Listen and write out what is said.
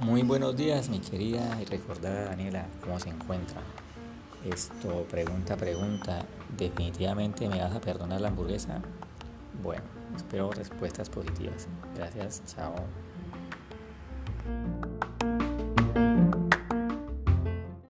Muy buenos días, mi querida y recordada Daniela, ¿cómo se encuentra? Esto, pregunta, pregunta, ¿definitivamente me vas a perdonar la hamburguesa? Bueno, espero respuestas positivas. Gracias, chao.